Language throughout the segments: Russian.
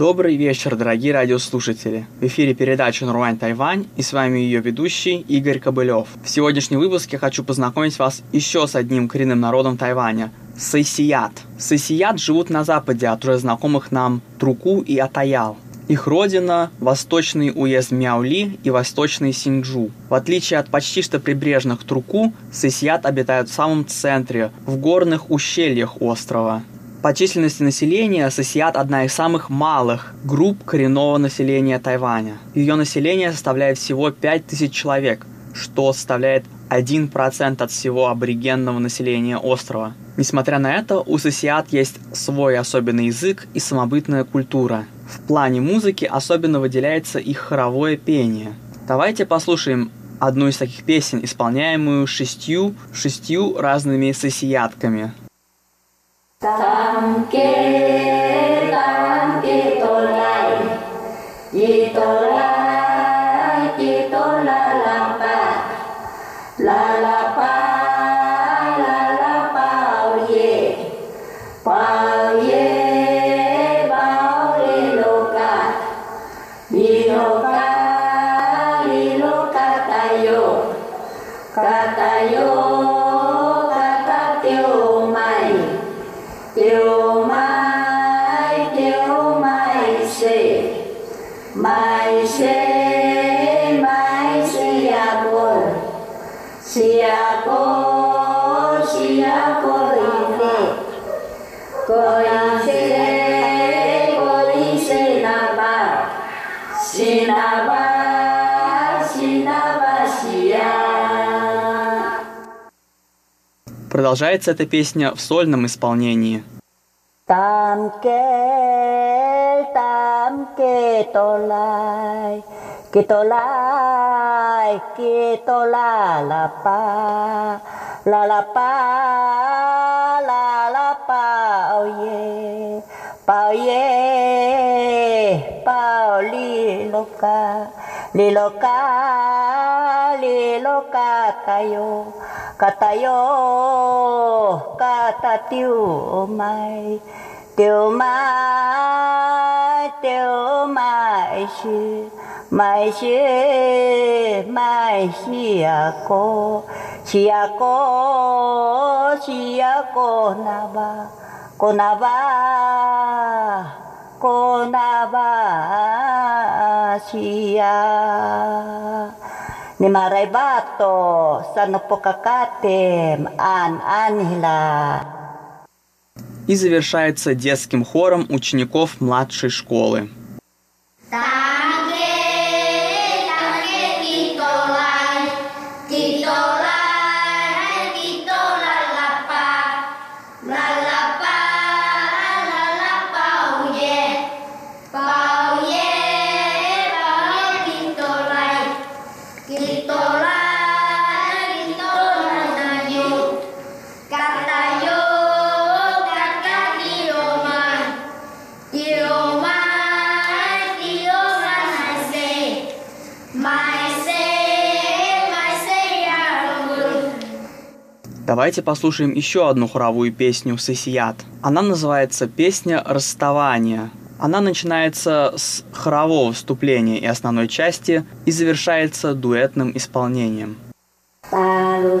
Добрый вечер, дорогие радиослушатели. В эфире передача «Нурвань Тайвань» и с вами ее ведущий Игорь Кобылев. В сегодняшнем выпуске хочу познакомить вас еще с одним коренным народом Тайваня – Сайсият. Сайсият живут на западе от уже знакомых нам Труку и Атаял. Их родина – восточный уезд Мяули и восточный Синджу. В отличие от почти что прибрежных Труку, Сайсият обитают в самом центре, в горных ущельях острова. По численности населения Сосиат одна из самых малых групп коренного населения Тайваня. Ее население составляет всего 5000 человек, что составляет 1% от всего аборигенного населения острова. Несмотря на это, у Сосиат есть свой особенный язык и самобытная культура. В плане музыки особенно выделяется их хоровое пение. Давайте послушаем одну из таких песен, исполняемую шестью, шестью разными сосиятками. 다 함께. Продолжается эта песня в сольном исполнении. Там kitolai kitolai kitola la la pa, la la pa, la la pa oh yeah pao ye pa li loka li loka li loka tayo katayo katatiu mai tiu mai tiu mai. Shi a ni Maraibato, Санопокакатем, Ан Анхила. И завершается детским хором учеников младшей школы. Давайте послушаем еще одну хоровую песню Сесият. Она называется «Песня расставания». Она начинается с хорового вступления и основной части и завершается дуэтным исполнением. Talo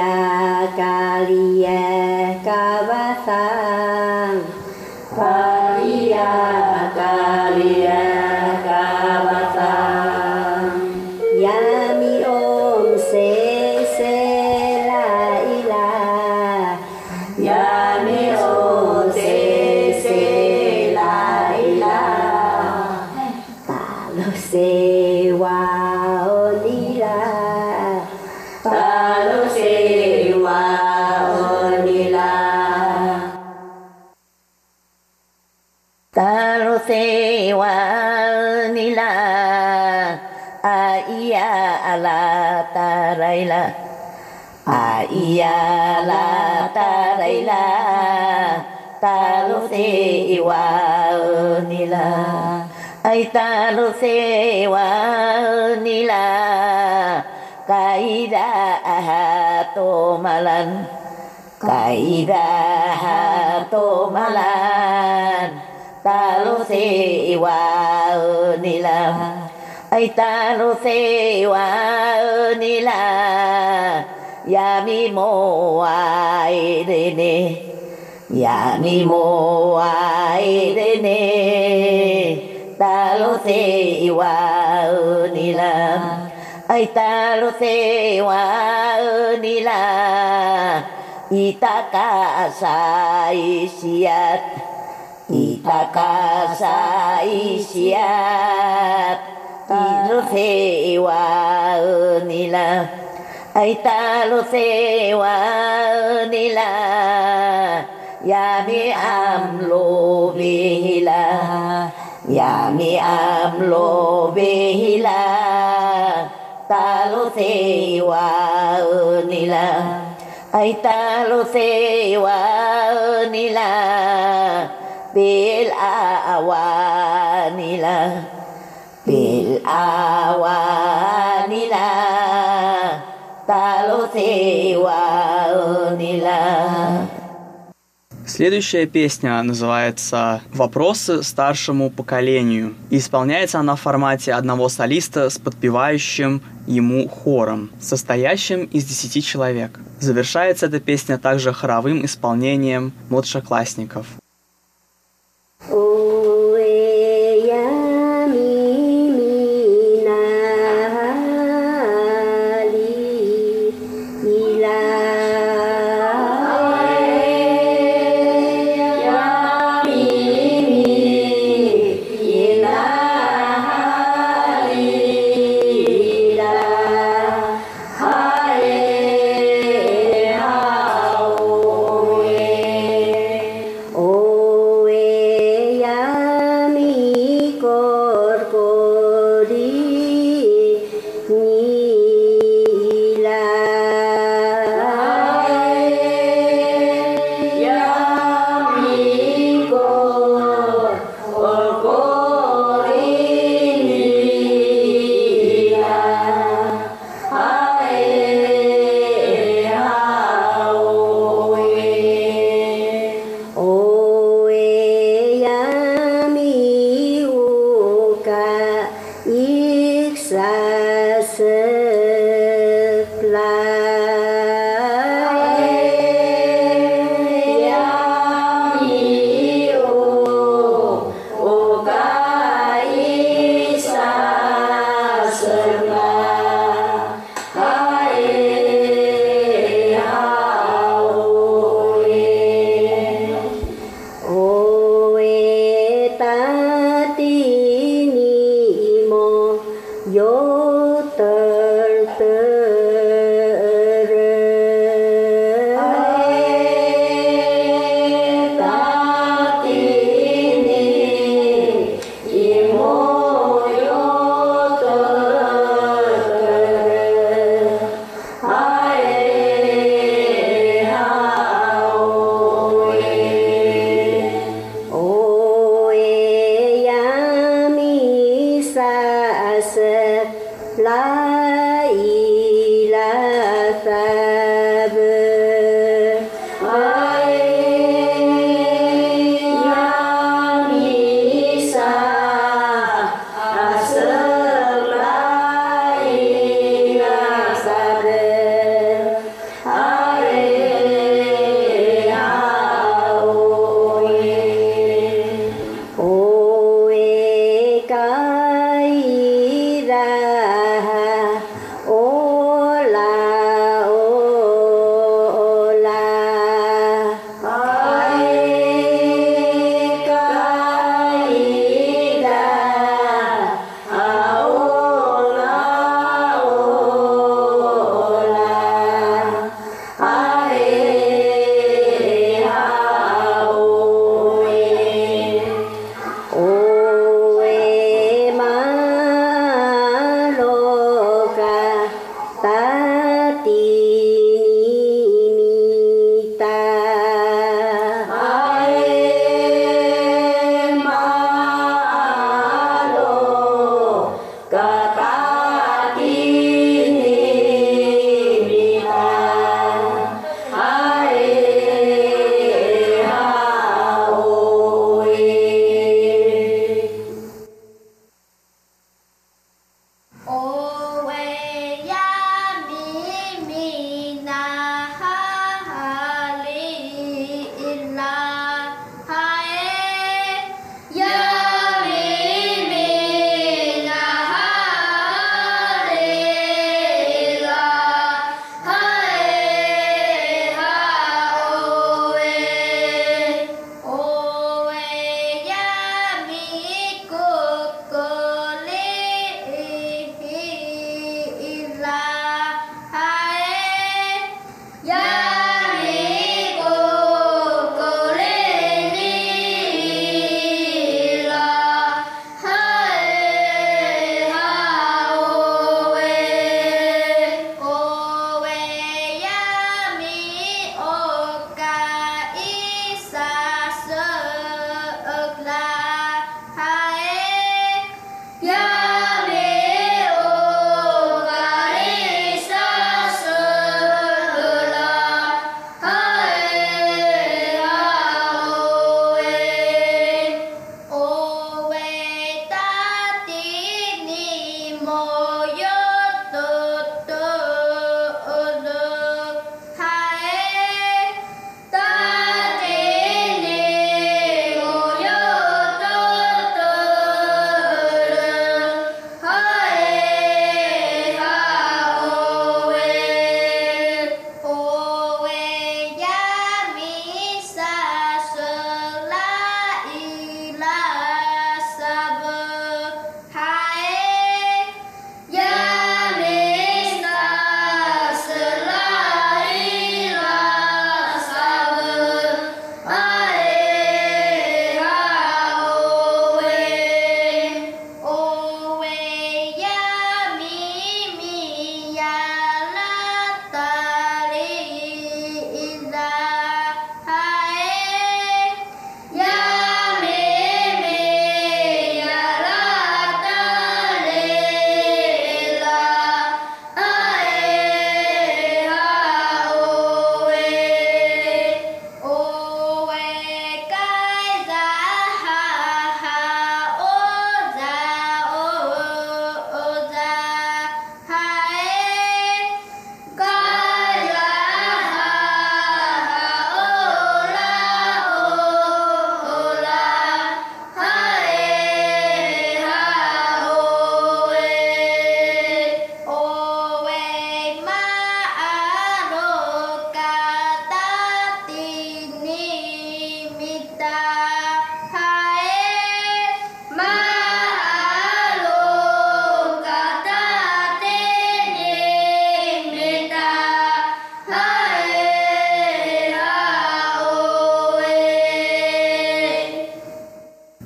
Kaliya Kaliya Kavasang Kaliya Kaliya Kavasang Yami Om Se Se La Ila. Yami Om Se Se La Ila. Ta Se Wa la ta ray la. A ya la ta ray la. Ta lu se wa ni la. Ai ta lu se wa ni la. Kai da ha to malan kai da ha to malan ta lu se wa ni la. いたるせはにら闇もあいれね。闇もあいれね。たるせはにらあいたるせはにらいたかさいしや。いたかさいしや。lucewa nila aita lucewa nila yami amlo vihila yami amlo vihila talo sewa nila aita lucewa nila bil awa nila wa nila Следующая песня называется «Вопросы старшему поколению». И исполняется она в формате одного солиста с подпевающим ему хором, состоящим из десяти человек. Завершается эта песня также хоровым исполнением младшеклассников. a 来 yang iu, oh 你我 Love.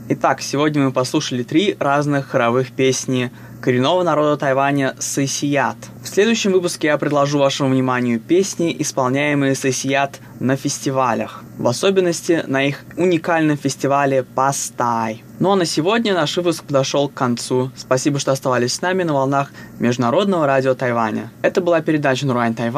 Итак, сегодня мы послушали три разных хоровых песни коренного народа Тайваня Сайсият. В следующем выпуске я предложу вашему вниманию песни, исполняемые Сайсият на фестивалях, в особенности на их уникальном фестивале Пастай. Ну а на сегодня наш выпуск подошел к концу. Спасибо, что оставались с нами на волнах Международного радио Тайваня. Это была передача Нурайн Тайвань.